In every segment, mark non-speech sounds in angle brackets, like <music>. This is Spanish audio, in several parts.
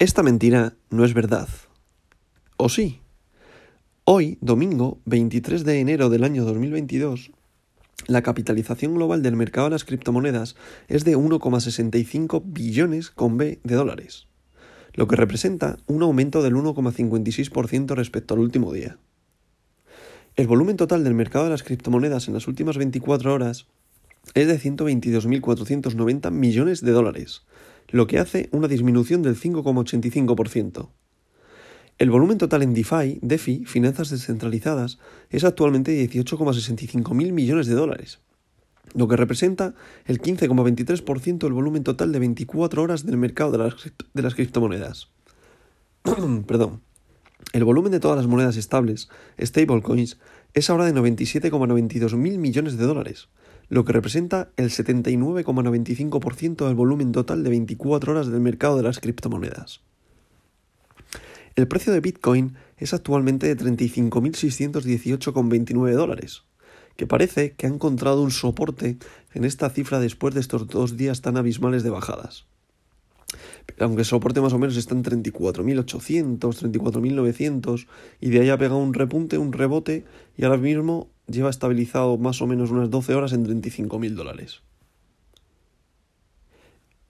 Esta mentira no es verdad. ¿O sí? Hoy, domingo 23 de enero del año 2022, la capitalización global del mercado de las criptomonedas es de 1,65 billones con B de dólares, lo que representa un aumento del 1,56% respecto al último día. El volumen total del mercado de las criptomonedas en las últimas 24 horas es de 122.490 millones de dólares, lo que hace una disminución del 5,85%. El volumen total en DeFi, DeFi, finanzas descentralizadas, es actualmente de 18,65 mil millones de dólares, lo que representa el 15,23% del volumen total de 24 horas del mercado de las, de las criptomonedas. <clears throat> Perdón. El volumen de todas las monedas estables, stablecoins, es ahora de 97,92 mil millones de dólares, lo que representa el 79,95% del volumen total de 24 horas del mercado de las criptomonedas. El precio de Bitcoin es actualmente de 35.618,29 dólares, que parece que ha encontrado un soporte en esta cifra después de estos dos días tan abismales de bajadas. Aunque el soporte más o menos está en 34.800, 34.900 y de ahí ha pegado un repunte, un rebote y ahora mismo lleva estabilizado más o menos unas 12 horas en 35.000 dólares.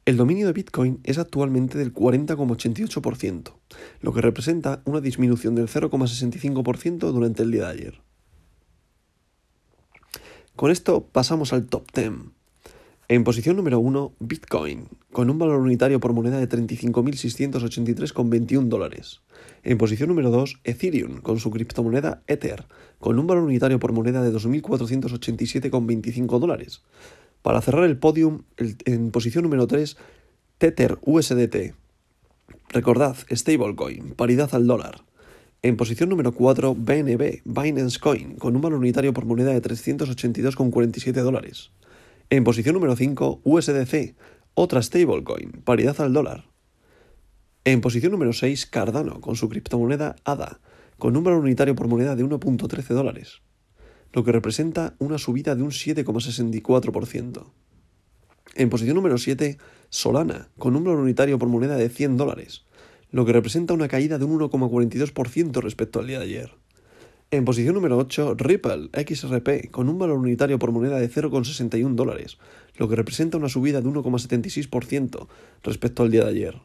El dominio de Bitcoin es actualmente del 40,88%, lo que representa una disminución del 0,65% durante el día de ayer. Con esto pasamos al top 10. En posición número 1, Bitcoin, con un valor unitario por moneda de 35.683,21 dólares. En posición número 2, Ethereum, con su criptomoneda Ether, con un valor unitario por moneda de 2.487,25 dólares. Para cerrar el podium, en posición número 3, Tether USDT. Recordad, stablecoin, paridad al dólar. En posición número 4, BNB, Binance Coin, con un valor unitario por moneda de 382,47 dólares. En posición número 5, USDC, otra stablecoin, paridad al dólar. En posición número 6, Cardano, con su criptomoneda ADA, con valor unitario por moneda de 1.13 dólares, lo que representa una subida de un 7,64%. En posición número 7, Solana, con valor unitario por moneda de 100 dólares, lo que representa una caída de un 1,42% respecto al día de ayer. En posición número 8, Ripple XRP, con un valor unitario por moneda de 0,61 dólares, lo que representa una subida de 1,76% respecto al día de ayer.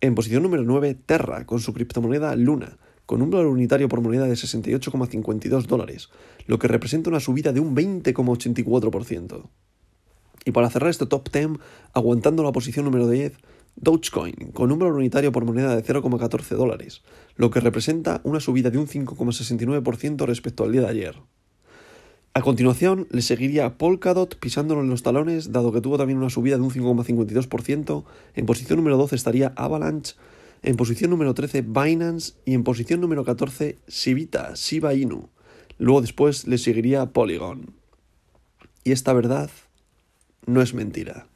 En posición número 9, Terra, con su criptomoneda Luna, con un valor unitario por moneda de 68,52 dólares, lo que representa una subida de un 20,84%. Y para cerrar este top 10, aguantando la posición número 10, Dogecoin, con un valor unitario por moneda de 0,14 dólares, lo que representa una subida de un 5,69% respecto al día de ayer. A continuación le seguiría Polkadot pisándolo en los talones, dado que tuvo también una subida de un 5,52%. En posición número 12 estaría Avalanche. En posición número 13 Binance. Y en posición número 14 Shibita, Shiba Inu. Luego después le seguiría Polygon. Y esta verdad no es mentira.